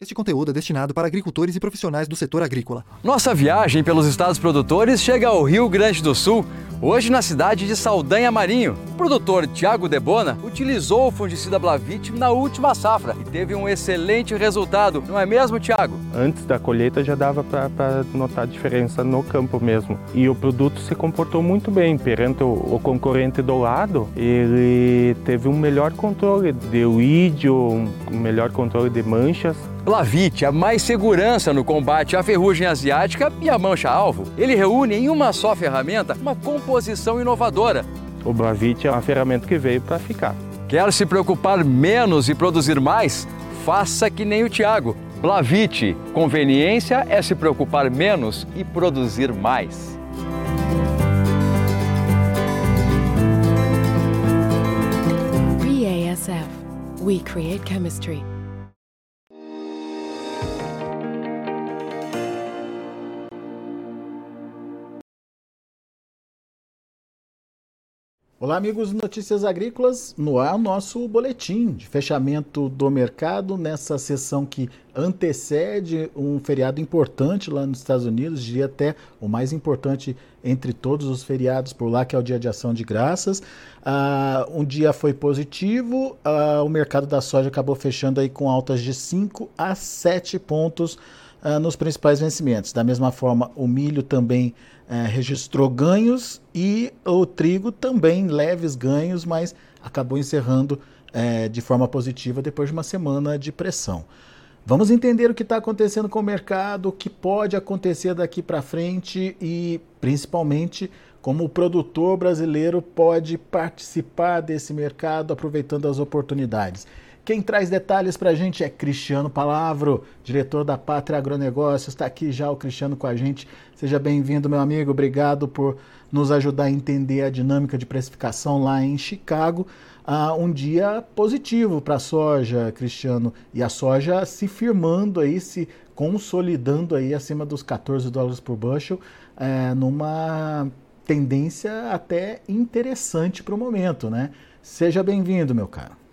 Este conteúdo é destinado para agricultores e profissionais do setor agrícola. Nossa viagem pelos estados produtores chega ao Rio Grande do Sul, hoje na cidade de Saldanha Marinho. O produtor Tiago Debona utilizou o fungicida Blavit na última safra e teve um excelente resultado, não é mesmo, Tiago? Antes da colheita já dava para notar a diferença no campo mesmo. E o produto se comportou muito bem perante o, o concorrente do lado. Ele teve um melhor controle de lídio, um melhor controle de manchas Blavit, a mais segurança no combate à ferrugem asiática e à mancha-alvo. Ele reúne em uma só ferramenta uma composição inovadora. O Blavit é uma ferramenta que veio para ficar. Quer se preocupar menos e produzir mais? Faça que nem o Tiago. Blavit, conveniência é se preocupar menos e produzir mais. BASF. We create chemistry. Olá, amigos Notícias Agrícolas. No ar, nosso boletim de fechamento do mercado nessa sessão que antecede um feriado importante lá nos Estados Unidos, diria até o mais importante entre todos os feriados por lá, que é o Dia de Ação de Graças. Uh, um dia foi positivo, uh, o mercado da soja acabou fechando aí com altas de 5 a 7 pontos uh, nos principais vencimentos. Da mesma forma, o milho também uh, registrou ganhos e o trigo também leves ganhos, mas acabou encerrando uh, de forma positiva depois de uma semana de pressão. Vamos entender o que está acontecendo com o mercado, o que pode acontecer daqui para frente e, principalmente, como o produtor brasileiro pode participar desse mercado aproveitando as oportunidades. Quem traz detalhes para a gente é Cristiano Palavro, diretor da Pátria Agronegócios. Está aqui já o Cristiano com a gente. Seja bem-vindo, meu amigo. Obrigado por nos ajudar a entender a dinâmica de precificação lá em Chicago. Ah, um dia positivo para a soja, Cristiano, e a soja se firmando aí, se consolidando aí acima dos 14 dólares por bushel, é, numa tendência até interessante para o momento, né? Seja bem-vindo, meu caro.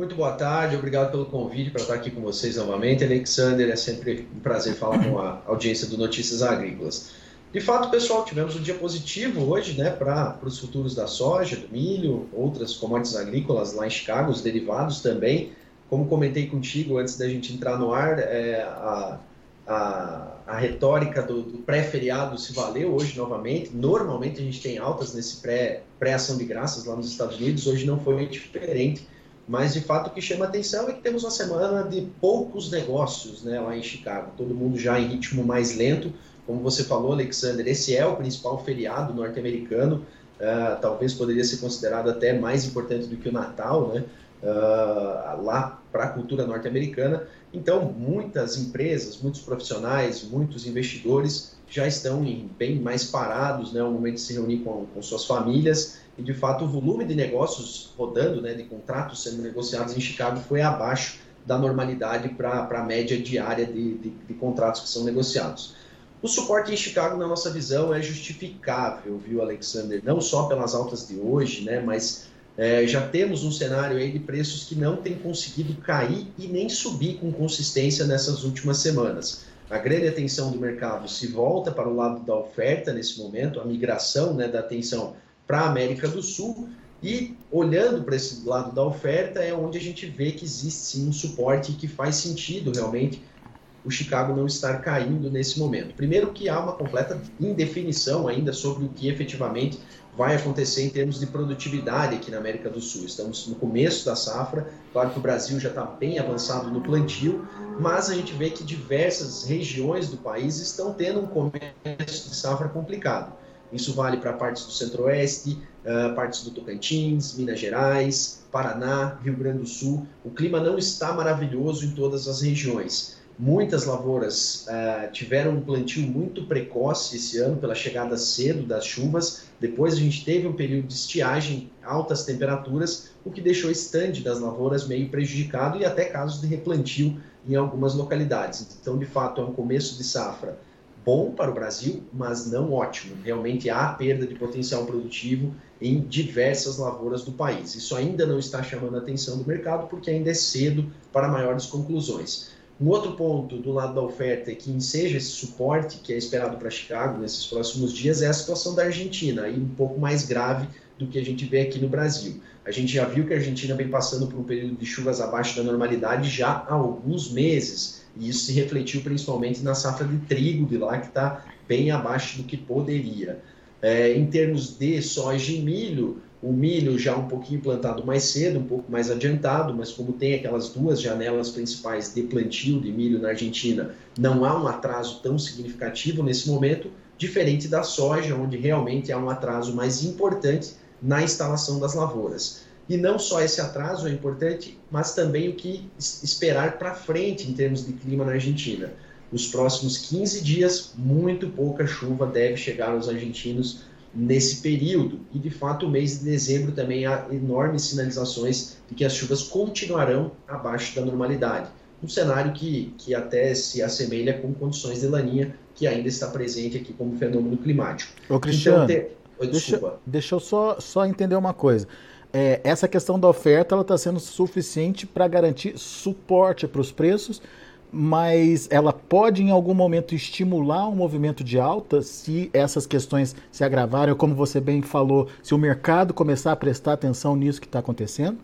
Muito boa tarde, obrigado pelo convite para estar aqui com vocês novamente. Alexander, é sempre um prazer falar com a audiência do Notícias Agrícolas. De fato, pessoal, tivemos um dia positivo hoje né, para os futuros da soja, do milho, outras commodities agrícolas lá em Chicago, os derivados também. Como comentei contigo antes da gente entrar no ar, é, a, a, a, retórica do, do pré-feriado se valeu hoje novamente. Normalmente a gente tem altas nesse pré-ação pré de graças lá nos Estados Unidos, hoje não foi diferente mas de fato o que chama atenção é que temos uma semana de poucos negócios né, lá em Chicago, todo mundo já em ritmo mais lento. Como você falou, Alexander, esse é o principal feriado norte-americano, uh, talvez poderia ser considerado até mais importante do que o Natal, né? Uh, lá para a cultura norte-americana. Então, muitas empresas, muitos profissionais, muitos investidores já estão em, bem mais parados, né? O momento de se reunir com, com suas famílias e de fato o volume de negócios rodando, né, de contratos sendo negociados em Chicago foi abaixo da normalidade para a média diária de, de, de, contratos que são negociados. O suporte em Chicago, na nossa visão, é justificável, viu, Alexander? Não só pelas altas de hoje, né, mas é, já temos um cenário aí de preços que não tem conseguido cair e nem subir com consistência nessas últimas semanas. A grande atenção do mercado se volta para o lado da oferta nesse momento, a migração né, da atenção para a América do Sul. E olhando para esse lado da oferta, é onde a gente vê que existe sim um suporte que faz sentido realmente o Chicago não estar caindo nesse momento. Primeiro, que há uma completa indefinição ainda sobre o que efetivamente vai acontecer em termos de produtividade aqui na América do Sul. Estamos no começo da safra, claro que o Brasil já está bem avançado no plantio, mas a gente vê que diversas regiões do país estão tendo um começo de safra complicado. Isso vale para partes do Centro-Oeste, uh, partes do Tocantins, Minas Gerais, Paraná, Rio Grande do Sul. O clima não está maravilhoso em todas as regiões. Muitas lavouras uh, tiveram um plantio muito precoce esse ano pela chegada cedo das chuvas. Depois a gente teve um período de estiagem, altas temperaturas, o que deixou o estande das lavouras meio prejudicado e até casos de replantio em algumas localidades. Então, de fato, é um começo de safra bom para o Brasil, mas não ótimo. Realmente há perda de potencial produtivo em diversas lavouras do país. Isso ainda não está chamando a atenção do mercado porque ainda é cedo para maiores conclusões. Um outro ponto do lado da oferta que enseja esse suporte que é esperado para Chicago nesses próximos dias é a situação da Argentina, aí um pouco mais grave do que a gente vê aqui no Brasil. A gente já viu que a Argentina vem passando por um período de chuvas abaixo da normalidade já há alguns meses, e isso se refletiu principalmente na safra de trigo de lá, que está bem abaixo do que poderia. É, em termos de soja e milho, o milho já um pouquinho plantado mais cedo, um pouco mais adiantado, mas como tem aquelas duas janelas principais de plantio de milho na Argentina, não há um atraso tão significativo nesse momento, diferente da soja, onde realmente há um atraso mais importante na instalação das lavouras. E não só esse atraso é importante, mas também o que esperar para frente em termos de clima na Argentina. Nos próximos 15 dias, muito pouca chuva deve chegar aos argentinos nesse período. E de fato, o mês de dezembro também há enormes sinalizações de que as chuvas continuarão abaixo da normalidade. Um cenário que, que até se assemelha com condições de laninha, que ainda está presente aqui como fenômeno climático. Ô, Cristiano, então, te... deixa, deixa eu só, só entender uma coisa. É, essa questão da oferta está sendo suficiente para garantir suporte para os preços mas ela pode em algum momento estimular um movimento de alta se essas questões se agravarem, ou como você bem falou, se o mercado começar a prestar atenção nisso que está acontecendo?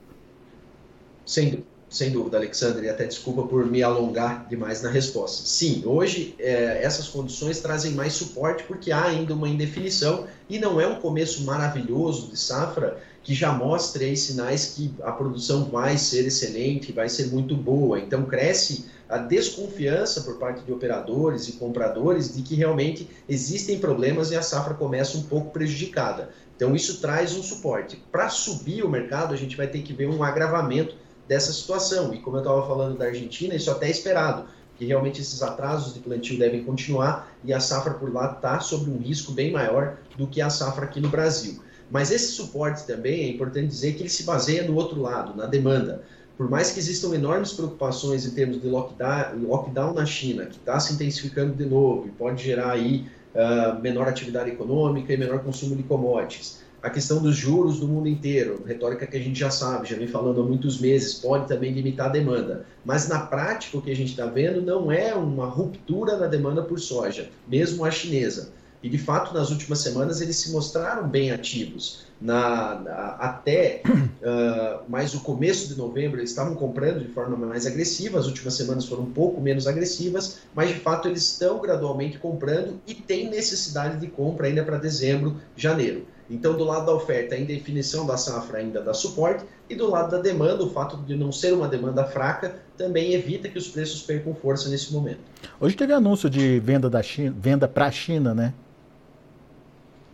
Sem, sem dúvida, Alexandre, e até desculpa por me alongar demais na resposta. Sim, hoje é, essas condições trazem mais suporte porque há ainda uma indefinição e não é um começo maravilhoso de safra que já mostre aí sinais que a produção vai ser excelente, vai ser muito boa. Então cresce a desconfiança por parte de operadores e compradores de que realmente existem problemas e a safra começa um pouco prejudicada. Então, isso traz um suporte. Para subir o mercado, a gente vai ter que ver um agravamento dessa situação. E como eu estava falando da Argentina, isso até é esperado, que realmente esses atrasos de plantio devem continuar e a safra por lá está sob um risco bem maior do que a safra aqui no Brasil. Mas esse suporte também é importante dizer que ele se baseia no outro lado, na demanda por mais que existam enormes preocupações em termos de lockdown, na China, que está se intensificando de novo e pode gerar aí uh, menor atividade econômica e menor consumo de commodities, a questão dos juros do mundo inteiro, retórica que a gente já sabe, já vem falando há muitos meses, pode também limitar a demanda. Mas na prática, o que a gente está vendo não é uma ruptura na demanda por soja, mesmo a chinesa. E de fato, nas últimas semanas, eles se mostraram bem ativos na, na até uh, mais o começo de novembro eles estavam comprando de forma mais agressiva, as últimas semanas foram um pouco menos agressivas, mas de fato eles estão gradualmente comprando e tem necessidade de compra ainda para dezembro, janeiro. Então, do lado da oferta, a indefinição da safra ainda dá suporte, e do lado da demanda, o fato de não ser uma demanda fraca também evita que os preços percam força nesse momento. Hoje teve anúncio de venda da China, venda para a China, né?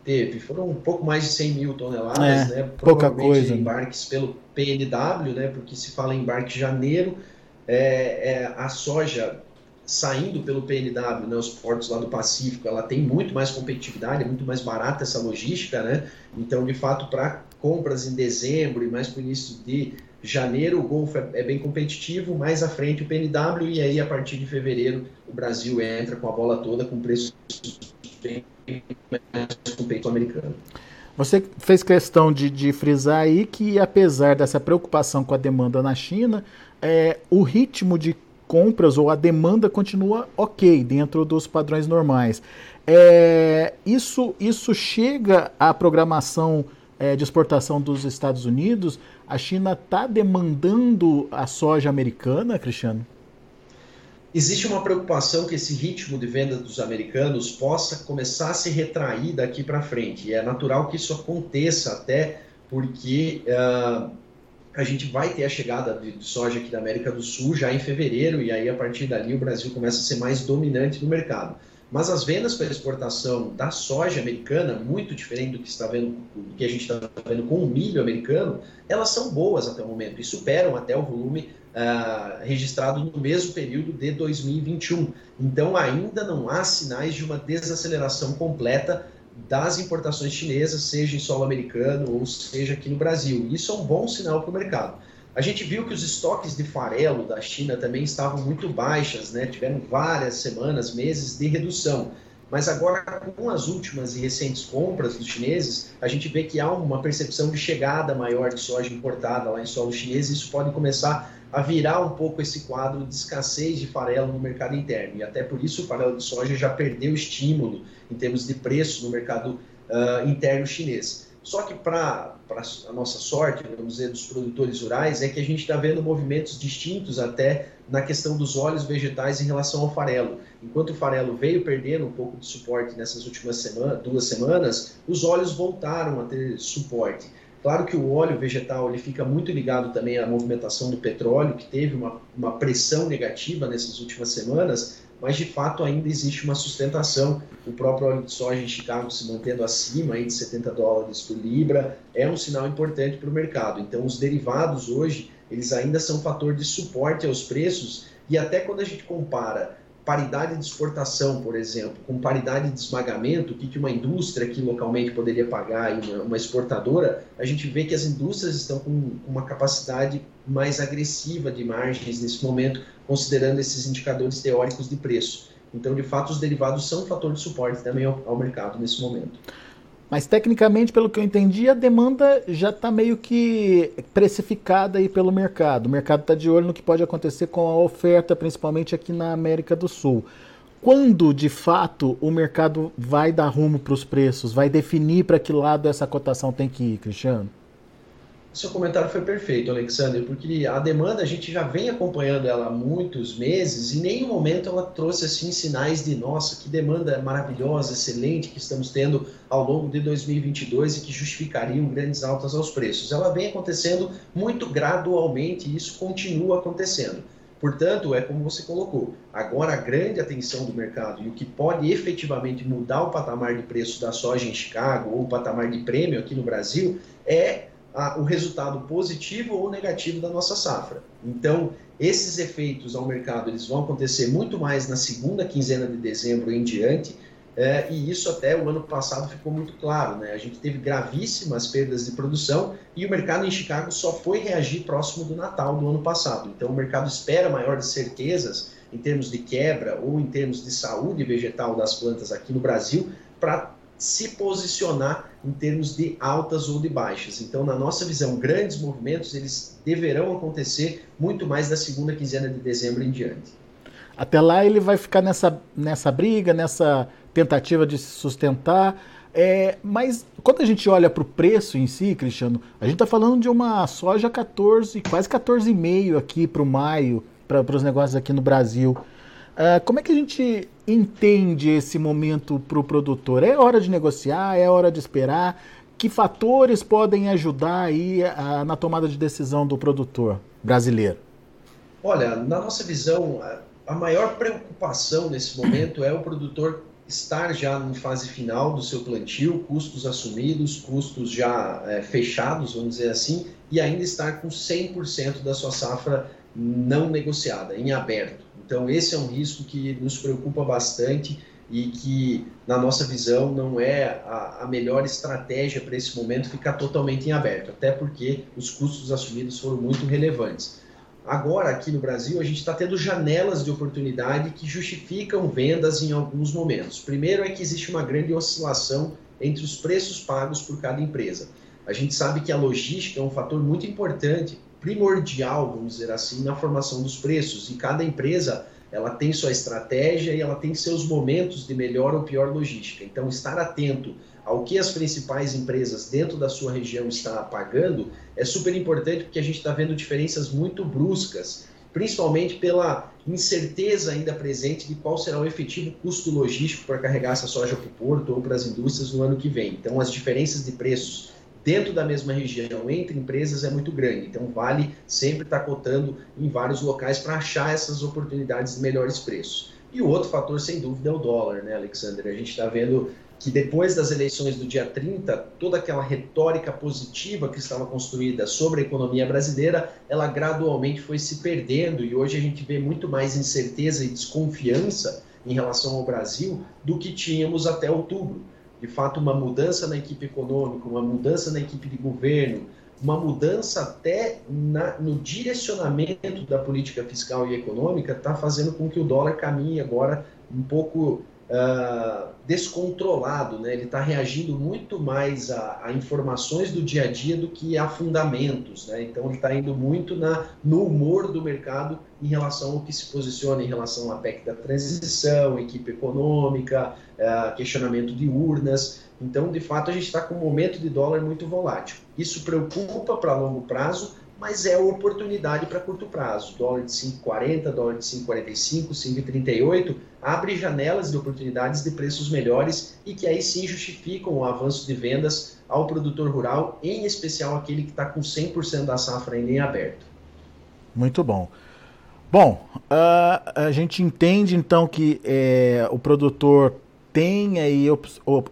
Teve, foram um pouco mais de 100 mil toneladas, é, né? Pouca coisa. embarques pelo PNW, né? Porque se fala em embarque janeiro, é, é, a soja saindo pelo PNW, né, os portos lá do Pacífico, ela tem muito mais competitividade, é muito mais barata essa logística, né? Então, de fato, para compras em dezembro e mais para o início de janeiro, o Golfo é, é, bem competitivo, mais à frente o PNW, e aí a partir de fevereiro o Brasil entra com a bola toda com preços bem com o peito americano. Você fez questão de, de, frisar aí que, apesar dessa preocupação com a demanda na China, é, o ritmo de compras ou a demanda continua ok, dentro dos padrões normais. É, isso, isso chega à programação é, de exportação dos Estados Unidos? A China está demandando a soja americana, Cristiano? Existe uma preocupação que esse ritmo de venda dos americanos possa começar a se retrair daqui para frente. E é natural que isso aconteça, até porque uh, a gente vai ter a chegada de soja aqui da América do Sul já em fevereiro, e aí a partir dali o Brasil começa a ser mais dominante no mercado. Mas as vendas para exportação da soja americana, muito diferente do que, está vendo, do que a gente está vendo com o milho americano, elas são boas até o momento e superam até o volume uh, registrado no mesmo período de 2021. Então, ainda não há sinais de uma desaceleração completa das importações chinesas, seja em solo americano ou seja aqui no Brasil. Isso é um bom sinal para o mercado. A gente viu que os estoques de farelo da China também estavam muito baixas, né? tiveram várias semanas, meses de redução. Mas agora, com as últimas e recentes compras dos chineses, a gente vê que há uma percepção de chegada maior de soja importada lá em solo chinês e isso pode começar a virar um pouco esse quadro de escassez de farelo no mercado interno. E até por isso o farelo de soja já perdeu estímulo em termos de preço no mercado uh, interno chinês. Só que para a nossa sorte, vamos dizer, dos produtores rurais, é que a gente está vendo movimentos distintos até na questão dos óleos vegetais em relação ao farelo. Enquanto o farelo veio perdendo um pouco de suporte nessas últimas semana, duas semanas, os óleos voltaram a ter suporte. Claro que o óleo vegetal ele fica muito ligado também à movimentação do petróleo, que teve uma, uma pressão negativa nessas últimas semanas, mas de fato ainda existe uma sustentação. O próprio óleo de soja em Chicago se mantendo acima aí de 70 dólares por libra é um sinal importante para o mercado. Então, os derivados hoje eles ainda são fator de suporte aos preços e até quando a gente compara paridade de exportação, por exemplo, com paridade de esmagamento, o que uma indústria aqui localmente poderia pagar e uma, exportadora, a gente vê que as indústrias estão com uma capacidade mais agressiva de margens nesse momento, considerando esses indicadores teóricos de preço. Então, de fato, os derivados são um fator de suporte também ao mercado nesse momento. Mas tecnicamente, pelo que eu entendi, a demanda já está meio que precificada aí pelo mercado. O mercado está de olho no que pode acontecer com a oferta, principalmente aqui na América do Sul. Quando de fato o mercado vai dar rumo para os preços, vai definir para que lado essa cotação tem que ir, Cristiano? Seu comentário foi perfeito, Alexander, porque a demanda a gente já vem acompanhando ela há muitos meses e em nenhum momento ela trouxe assim sinais de nossa, que demanda maravilhosa, excelente que estamos tendo ao longo de 2022 e que justificariam grandes altas aos preços. Ela vem acontecendo muito gradualmente e isso continua acontecendo. Portanto, é como você colocou, agora a grande atenção do mercado e o que pode efetivamente mudar o patamar de preço da soja em Chicago ou o patamar de prêmio aqui no Brasil é a, o resultado positivo ou negativo da nossa safra. Então, esses efeitos ao mercado eles vão acontecer muito mais na segunda quinzena de dezembro em diante, é, e isso até o ano passado ficou muito claro. Né? A gente teve gravíssimas perdas de produção e o mercado em Chicago só foi reagir próximo do Natal do ano passado. Então, o mercado espera maiores certezas em termos de quebra ou em termos de saúde vegetal das plantas aqui no Brasil para se posicionar em termos de altas ou de baixas. Então, na nossa visão, grandes movimentos eles deverão acontecer muito mais da segunda quinzena de dezembro em diante. Até lá ele vai ficar nessa, nessa briga, nessa tentativa de se sustentar. É, mas quando a gente olha para o preço em si, Cristiano, a gente está falando de uma soja 14, quase 14,5 aqui para o maio, para os negócios aqui no Brasil. Uh, como é que a gente entende esse momento para o produtor? É hora de negociar? É hora de esperar? Que fatores podem ajudar aí a, na tomada de decisão do produtor brasileiro? Olha, na nossa visão, a maior preocupação nesse momento é o produtor estar já em fase final do seu plantio, custos assumidos, custos já é, fechados, vamos dizer assim, e ainda estar com 100% da sua safra não negociada, em aberto. Então, esse é um risco que nos preocupa bastante e que, na nossa visão, não é a, a melhor estratégia para esse momento ficar totalmente em aberto, até porque os custos assumidos foram muito relevantes. Agora, aqui no Brasil, a gente está tendo janelas de oportunidade que justificam vendas em alguns momentos. Primeiro é que existe uma grande oscilação entre os preços pagos por cada empresa. A gente sabe que a logística é um fator muito importante primordial, vamos dizer assim, na formação dos preços. E cada empresa ela tem sua estratégia e ela tem seus momentos de melhor ou pior logística. Então, estar atento ao que as principais empresas dentro da sua região estão pagando é super importante porque a gente está vendo diferenças muito bruscas, principalmente pela incerteza ainda presente de qual será o efetivo custo logístico para carregar essa soja para o porto ou para as indústrias no ano que vem. Então, as diferenças de preços dentro da mesma região entre empresas é muito grande. Então, vale sempre estar cotando em vários locais para achar essas oportunidades de melhores preços. E o outro fator, sem dúvida, é o dólar, né, Alexander? A gente está vendo que depois das eleições do dia 30, toda aquela retórica positiva que estava construída sobre a economia brasileira, ela gradualmente foi se perdendo e hoje a gente vê muito mais incerteza e desconfiança em relação ao Brasil do que tínhamos até outubro de fato, uma mudança na equipe econômica, uma mudança na equipe de governo, uma mudança até na, no direcionamento da política fiscal e econômica está fazendo com que o dólar caminhe agora um pouco uh, descontrolado, né? ele está reagindo muito mais a, a, informações do dia a dia do que a fundamentos. Né? Então, ele está indo muito na, no humor do mercado em relação ao que se posiciona em relação à PEC da transição, equipe econômica, uh, questionamento de urnas. Então, de fato, a gente está com um momento de dólar muito volátil. Isso preocupa para longo prazo, mas é oportunidade para curto prazo. Dólar de 5,40, dólar de 5,45, 5,38 abre janelas de oportunidades de preços melhores e que aí sim justificam o avanço de vendas ao produtor rural, em especial aquele que está com 100% da safra ainda em aberto. Muito bom. Bom, uh, a gente entende então que é, o produtor tem aí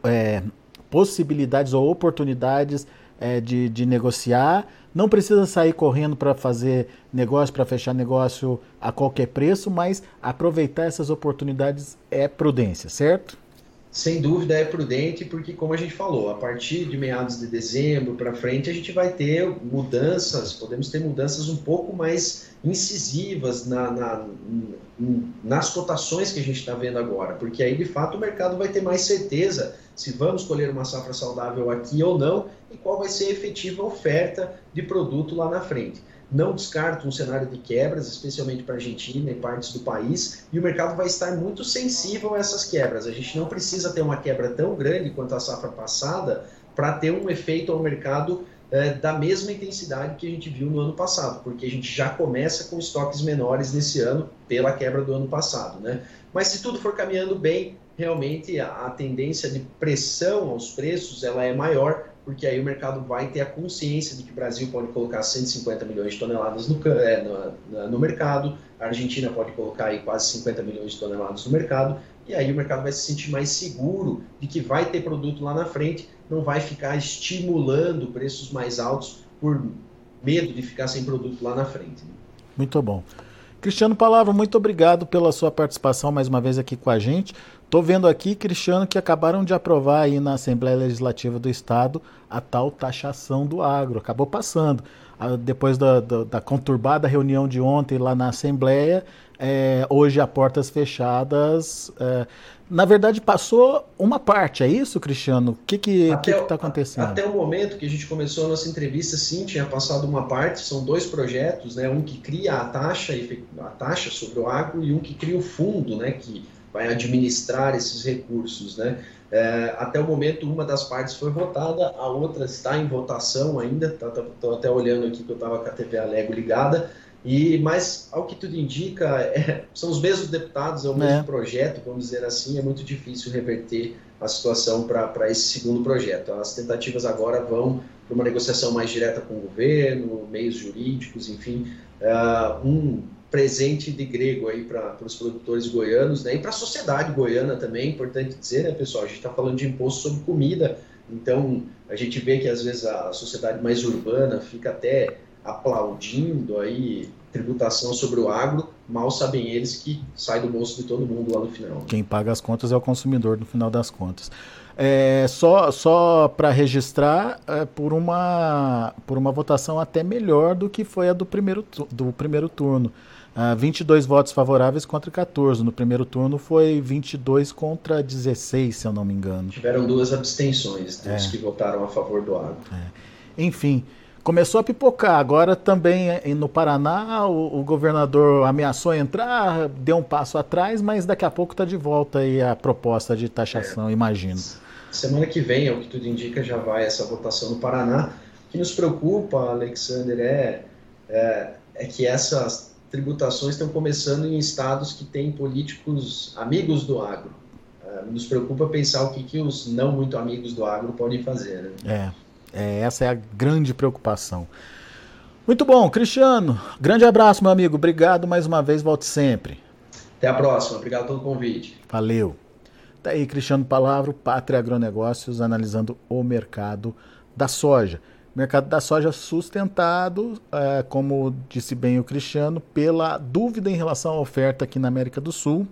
é, possibilidades ou oportunidades é, de, de negociar não precisa sair correndo para fazer negócio, para fechar negócio a qualquer preço, mas aproveitar essas oportunidades é prudência, certo? Sem dúvida é prudente, porque, como a gente falou, a partir de meados de dezembro para frente, a gente vai ter mudanças, podemos ter mudanças um pouco mais incisivas na, na nas cotações que a gente está vendo agora, porque aí de fato o mercado vai ter mais certeza se vamos colher uma safra saudável aqui ou não e qual vai ser a efetiva oferta de produto lá na frente. Não descarto um cenário de quebras, especialmente para a Argentina e partes do país, e o mercado vai estar muito sensível a essas quebras. A gente não precisa ter uma quebra tão grande quanto a safra passada para ter um efeito ao mercado é, da mesma intensidade que a gente viu no ano passado, porque a gente já começa com estoques menores nesse ano pela quebra do ano passado. Né? Mas se tudo for caminhando bem, realmente a, a tendência de pressão aos preços ela é maior, porque aí o mercado vai ter a consciência de que o Brasil pode colocar 150 milhões de toneladas no, é, no, no, mercado, a Argentina pode colocar aí quase 50 milhões de toneladas no mercado, e aí o mercado vai se sentir mais seguro de que vai ter produto lá na frente, não vai ficar estimulando preços mais altos por medo de ficar sem produto lá na frente. Né? Muito bom. Cristiano Palavra, muito obrigado pela sua participação mais uma vez aqui com a gente. Estou vendo aqui, Cristiano, que acabaram de aprovar aí na Assembleia Legislativa do Estado a tal taxação do agro. Acabou passando. Depois da, da, da conturbada reunião de ontem lá na Assembleia, é, hoje a portas fechadas. É, na verdade, passou uma parte, é isso, Cristiano? O que que está acontecendo? Até o momento que a gente começou a nossa entrevista, sim, tinha passado uma parte, são dois projetos, né? Um que cria a taxa, a taxa sobre o agro e um que cria o fundo, né? Que vai administrar esses recursos, né? É, até o momento, uma das partes foi votada, a outra está em votação ainda. Estou tá, tá, até olhando aqui que eu estava com a TV Alego ligada. E, mas, ao que tudo indica, é, são os mesmos deputados, é o mesmo é. projeto, vamos dizer assim. É muito difícil reverter a situação para esse segundo projeto. As tentativas agora vão para uma negociação mais direta com o governo, meios jurídicos, enfim. Uh, um presente de grego aí para os produtores goianos né, e para a sociedade goiana também, é importante dizer, né, pessoal? A gente está falando de imposto sobre comida, então a gente vê que às vezes a sociedade mais urbana fica até aplaudindo aí tributação sobre o agro, mal sabem eles que sai do bolso de todo mundo lá no final. Quem paga as contas é o consumidor no final das contas. É, só só para registrar é, por, uma, por uma votação até melhor do que foi a do primeiro, do primeiro turno. Uh, ah, 22 votos favoráveis contra 14. No primeiro turno foi 22 contra 16, se eu não me engano. Tiveram duas abstenções dos é. que votaram a favor do agro. É. Enfim, começou a pipocar. Agora também eh, no Paraná o, o, governador ameaçou entrar, deu um passo atrás, mas daqui a pouco está de volta aí a proposta de taxação, é. imagino. Semana que vem, ao que tudo indica, já vai essa votação no Paraná. O que nos preocupa, Alexander, é, é, é que essas tributações estão começando em estados que têm políticos amigos do agro. Uh, nos preocupa pensar o que, que os não muito amigos do agro podem fazer. Né? É, é, essa é a grande preocupação. Muito bom, Cristiano. Grande abraço, meu amigo. Obrigado mais uma vez. Volte sempre. Até a próxima. Obrigado pelo convite. Valeu. Tá aí, Cristiano Palavro, Pátria Agronegócios, analisando o mercado da soja mercado da soja sustentado, é, como disse bem o Cristiano, pela dúvida em relação à oferta aqui na América do Sul.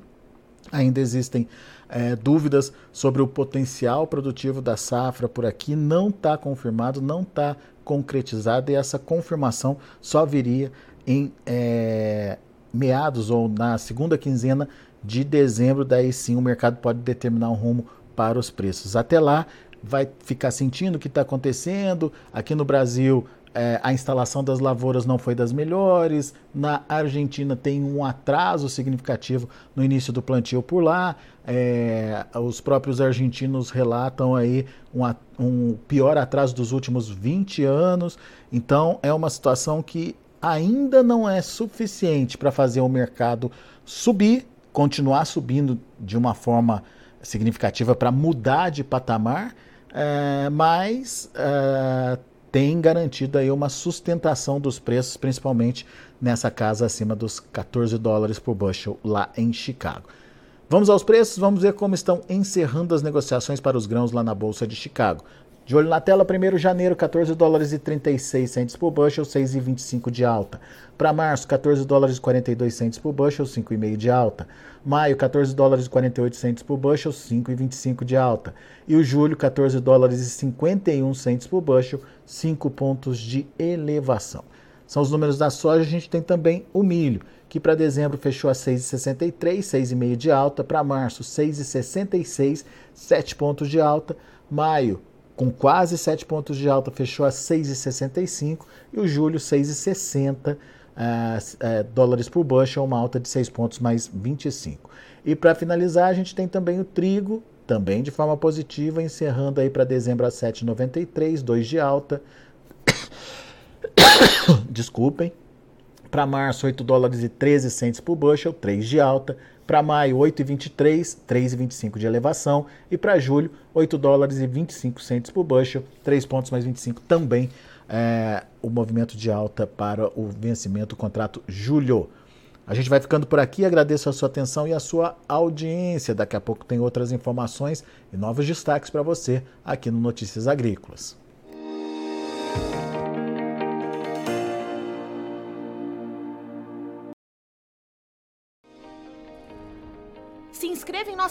Ainda existem é, dúvidas sobre o potencial produtivo da safra por aqui, não está confirmado, não está concretizado, e essa confirmação só viria em, é, meados ou na segunda quinzena de dezembro, daí sim o mercado pode determinar um rumo para os preços. Até lá, vai ficar sentindo o que está acontecendo. Aqui no Brasil, é, a instalação das lavouras não foi das melhores. Na Argentina tem um atraso significativo no início do plantio por lá. É, os próprios argentinos relatam aí um, um pior atraso dos últimos 20 anos. Então é uma situação que ainda não é suficiente para fazer o mercado subir, continuar subindo de uma forma significativa para mudar de patamar, é, mas é, tem garantido aí uma sustentação dos preços, principalmente nessa casa acima dos 14 dólares por bushel lá em Chicago. Vamos aos preços, vamos ver como estão encerrando as negociações para os grãos lá na Bolsa de Chicago. De olho na tela, 1 de janeiro, 14 dólares e 36 centes por bushel, 6,25 de alta. Para março, 14 dólares e 42 centes por bushel, 5,5 de alta. Maio, 14 dólares e 48 centes por bushel, 5,25 de alta. E o julho, 14 dólares e 51 centes por bushel, 5 pontos de elevação. São os números da soja, a gente tem também o milho, que para dezembro fechou a 6,63, 6,5 de alta. Para março, 6,66, 7 pontos de alta. Maio, com quase 7 pontos de alta, fechou a 6,65 e o julho 6,60 uh, uh, dólares por bushel, uma alta de 6 pontos mais 25. E para finalizar, a gente tem também o trigo, também de forma positiva, encerrando aí para dezembro a 7,93, 2 de alta. Desculpem. Para março, 8 dólares e 13 centes por bushel, 3 de alta. Para maio, 8,23, 3,25 de elevação. E para julho, 8 dólares e 25 centos por bushel, 3 pontos mais 25 também é, o movimento de alta para o vencimento do contrato julho. A gente vai ficando por aqui, agradeço a sua atenção e a sua audiência. Daqui a pouco tem outras informações e novos destaques para você aqui no Notícias Agrícolas.